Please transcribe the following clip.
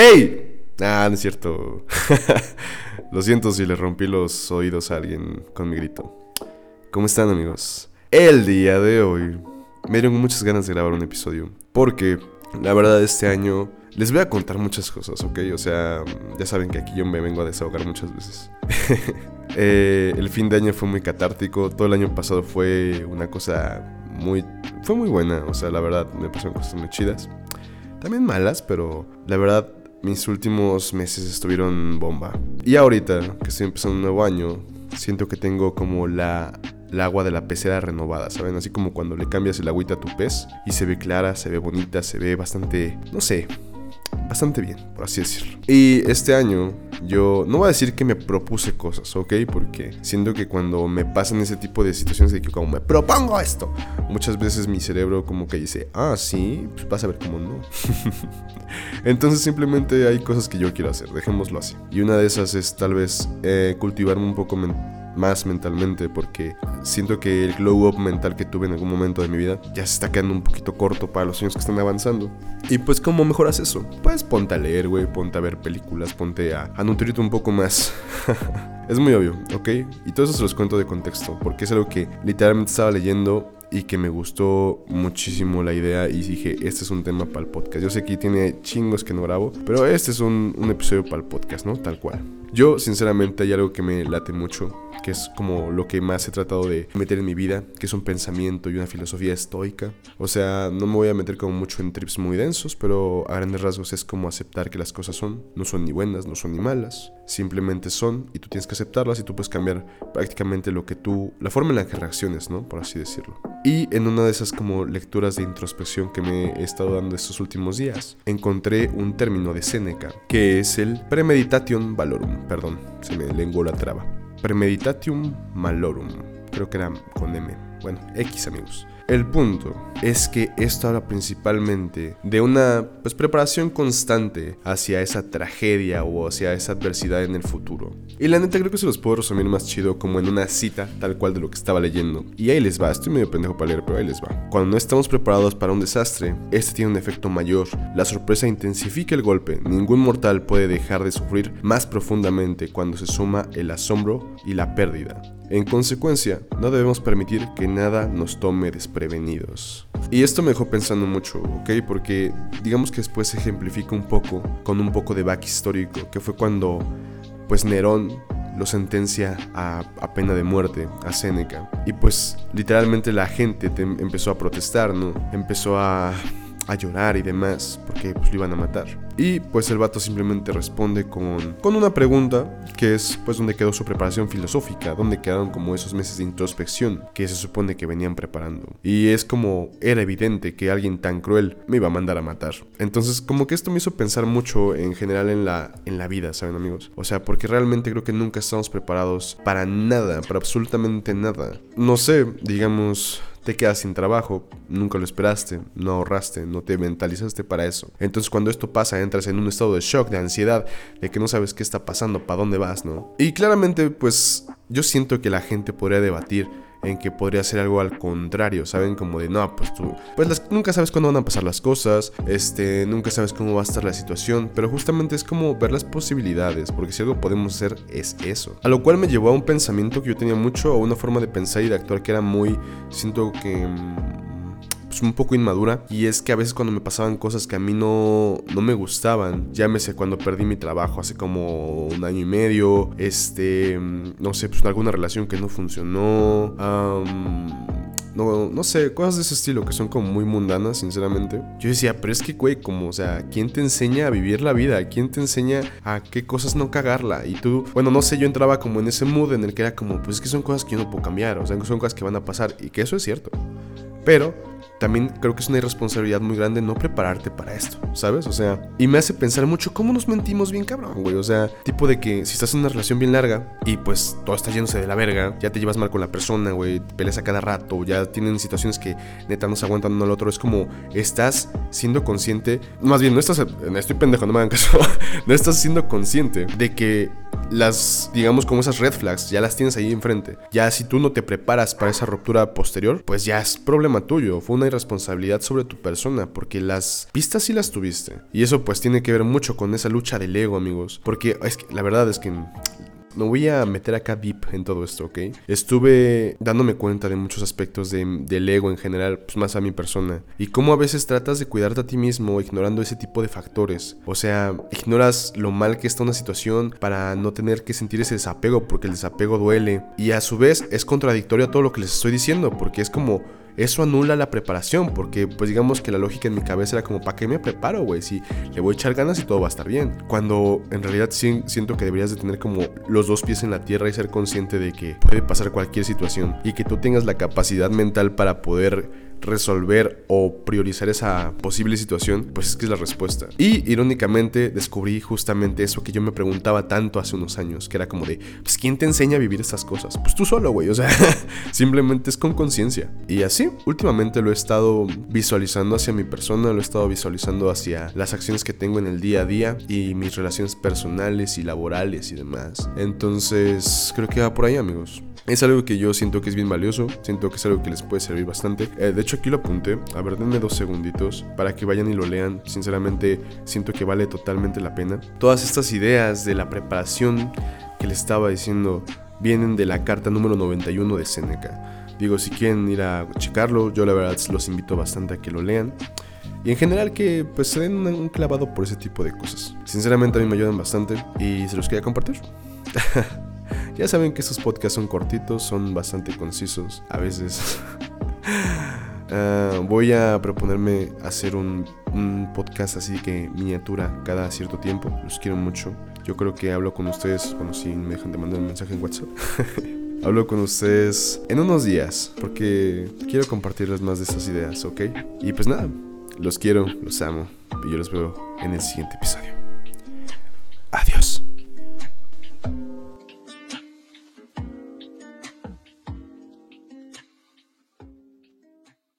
¡Ey! Ah, no es cierto. Lo siento si le rompí los oídos a alguien con mi grito. ¿Cómo están amigos? El día de hoy me dieron muchas ganas de grabar un episodio. Porque la verdad este año les voy a contar muchas cosas, ¿ok? O sea, ya saben que aquí yo me vengo a desahogar muchas veces. Eh, el fin de año fue muy catártico. Todo el año pasado fue una cosa muy... Fue muy buena. O sea, la verdad me pasaron cosas muy chidas. También malas, pero la verdad mis últimos meses estuvieron bomba. Y ahorita que estoy empezando un nuevo año, siento que tengo como la, agua de la pecera renovada, ¿saben? Así como cuando le cambias el agüita a tu pez y se ve clara, se ve bonita, se ve bastante, no sé, bastante bien, por así decirlo. Y este año yo no voy a decir que me propuse cosas, ¿ok? Porque siento que cuando me pasan ese tipo de situaciones de que como me propongo esto, muchas veces mi cerebro como que dice, ah, sí, pues vas a ver cómo no. Entonces simplemente hay cosas que yo quiero hacer, dejémoslo así. Y una de esas es tal vez eh, cultivarme un poco más mentalmente porque siento que el glow up mental que tuve en algún momento de mi vida ya se está quedando un poquito corto para los años que están avanzando. Y pues ¿cómo mejoras eso? Pues ponte a leer, güey, ponte a ver películas, ponte a, a nutrirte un poco más. es muy obvio, ¿ok? Y todo eso se los cuento de contexto, porque es algo que literalmente estaba leyendo y que me gustó muchísimo la idea y dije, este es un tema para el podcast. Yo sé que tiene chingos que no grabo, pero este es un, un episodio para el podcast, ¿no? Tal cual. Yo, sinceramente, hay algo que me late mucho, que es como lo que más he tratado de meter en mi vida, que es un pensamiento y una filosofía estoica. O sea, no me voy a meter como mucho en trips muy densos, pero a grandes rasgos es como aceptar que las cosas son, no son ni buenas, no son ni malas, simplemente son y tú tienes que aceptarlas y tú puedes cambiar prácticamente lo que tú, la forma en la que reacciones, ¿no? Por así decirlo. Y en una de esas como lecturas de introspección que me he estado dando estos últimos días, encontré un término de Séneca, que es el premeditation valorum perdón, se me lenguó la traba. Premeditatium malorum, creo que era con M. Bueno, X amigos. El punto es que esto habla principalmente de una pues, preparación constante hacia esa tragedia o hacia esa adversidad en el futuro. Y la neta creo que se los puedo resumir más chido como en una cita tal cual de lo que estaba leyendo. Y ahí les va, estoy medio pendejo para leer, pero ahí les va. Cuando no estamos preparados para un desastre, este tiene un efecto mayor. La sorpresa intensifica el golpe. Ningún mortal puede dejar de sufrir más profundamente cuando se suma el asombro y la pérdida. En consecuencia, no debemos permitir que nada nos tome Y esto me dejó pensando mucho, ¿ok? Porque digamos que después se ejemplifica un poco con un poco de back histórico, que fue cuando pues Nerón lo sentencia a, pena de muerte a Séneca. Y pues literalmente la gente empezó a protestar, ¿no? Empezó a a llorar y demás, porque pues, lo iban a matar. Y pues el vato simplemente responde con, con una pregunta, que es pues donde quedó su preparación filosófica, donde quedaron como esos meses de introspección que se supone que venían preparando. Y es como era evidente que alguien tan cruel me iba a mandar a matar. Entonces como que esto me hizo pensar mucho en general en la, en la vida, ¿saben amigos? O sea, porque realmente creo que nunca estamos preparados para nada, para absolutamente nada. No sé, digamos te quedas sin trabajo, nunca lo esperaste, no ahorraste, no te mentalizaste para eso. Entonces cuando esto pasa entras en un estado de shock, de ansiedad, de que no sabes qué está pasando, para dónde vas, ¿no? Y claramente pues yo siento que la gente podría debatir en que podría ser algo al contrario, ¿saben? Como de, no, pues tú, pues nunca sabes cuándo van a pasar las cosas, este, nunca sabes cómo va a estar la situación, pero justamente es como ver las posibilidades, porque si algo podemos hacer es eso. A lo cual me llevó a un pensamiento que yo tenía mucho, a una forma de pensar y de actuar que era muy, siento que... Mm, un poco inmadura y es que a veces cuando me pasaban cosas que a mí no, no me gustaban, llámese cuando perdí mi trabajo hace como un año y medio, este, no sé, pues alguna relación que no funcionó, no, no sé, cosas de ese estilo que son como muy mundanas, sinceramente. Yo decía, pero es que, güey, como, o sea, ¿quién te enseña a vivir la vida? ¿Quién te enseña a qué cosas no cagarla? Y tú, bueno, no sé, yo entraba como en ese mood en el que era como, pues es que son cosas que yo no cambiar, o sea, son cosas que van a pasar y que eso es cierto. Pero también creo que es una irresponsabilidad muy grande no prepararte para esto, ¿sabes? O sea, y me hace pensar mucho cómo nos mentimos bien cabrón, güey. O sea, tipo de que si estás en una relación bien larga y pues todo está yéndose de la verga, ya te llevas mal con la persona, güey, peleas a cada rato, ya tienen situaciones que neta no se aguantan uno al otro, es como estás siendo consciente, más bien no estás, estoy pendejo, no me hagan caso, no estás siendo consciente de que las, digamos, como esas red flags, ya las tienes ahí enfrente. Ya si tú no te preparas para esa ruptura posterior, pues ya es problema tuyo. Fue una irresponsabilidad sobre tu persona, porque las pistas sí las tuviste. Y eso pues tiene que ver mucho con esa lucha del ego, amigos. Porque es que la verdad es que me voy a meter acá deep en todo esto, ¿ok? Estuve dándome cuenta de muchos aspectos del ego en general, pues más a mi persona. Y cómo a veces tratas de cuidarte a ti mismo ignorando ese tipo de factores. O sea, ignoras lo mal que está una situación para no tener que sentir ese desapego, porque el desapego duele. Y a su vez es contradictorio a todo lo que les estoy diciendo, porque es como eso anula la preparación, porque pues digamos que la lógica en mi cabeza era como, ¿para qué me preparo, güey? Si le voy a echar ganas y todo va a estar bien. Cuando en realidad siento que deberías de tener como los dos pies en la tierra y ser consciente de que puede pasar cualquier situación y que tú tengas la capacidad mental para poder resolver o priorizar esa posible situación, pues es que es la respuesta. Y irónicamente descubrí justamente eso que yo me preguntaba tanto hace unos años, que era como de, pues ¿quién te enseña a vivir estas cosas? Pues tú solo, güey, o sea, simplemente es con conciencia. Y así, últimamente lo he estado visualizando hacia mi persona, lo he estado visualizando hacia las acciones que tengo en el día a día y mis relaciones personales y laborales y demás. Entonces, creo que va por ahí, amigos. Es algo que yo siento que es bien valioso, siento que es algo que les puede servir bastante. Eh, de hecho aquí lo apunté, a ver, denme dos segunditos para que vayan y lo lean. Sinceramente siento que vale totalmente la pena. Todas estas ideas de la preparación que les estaba diciendo vienen de la carta número 91 de Seneca. Digo, si quieren ir a checarlo, yo la verdad los invito bastante a que lo lean. Y en general que pues se den un clavado por ese tipo de cosas. Sinceramente a mí me ayudan bastante y se los quería compartir. Ya saben que estos podcasts son cortitos, son bastante concisos a veces. Ah, voy a proponerme hacer un, podcast así que miniatura cada cierto tiempo. Los quiero mucho. Yo creo que hablo con ustedes, bueno, si me dejan de mandar un mensaje en WhatsApp. hablo con ustedes en unos días porque quiero compartirles más de esas ideas, ¿ok? Y pues nada, los quiero, los amo y yo los veo en el siguiente episodio.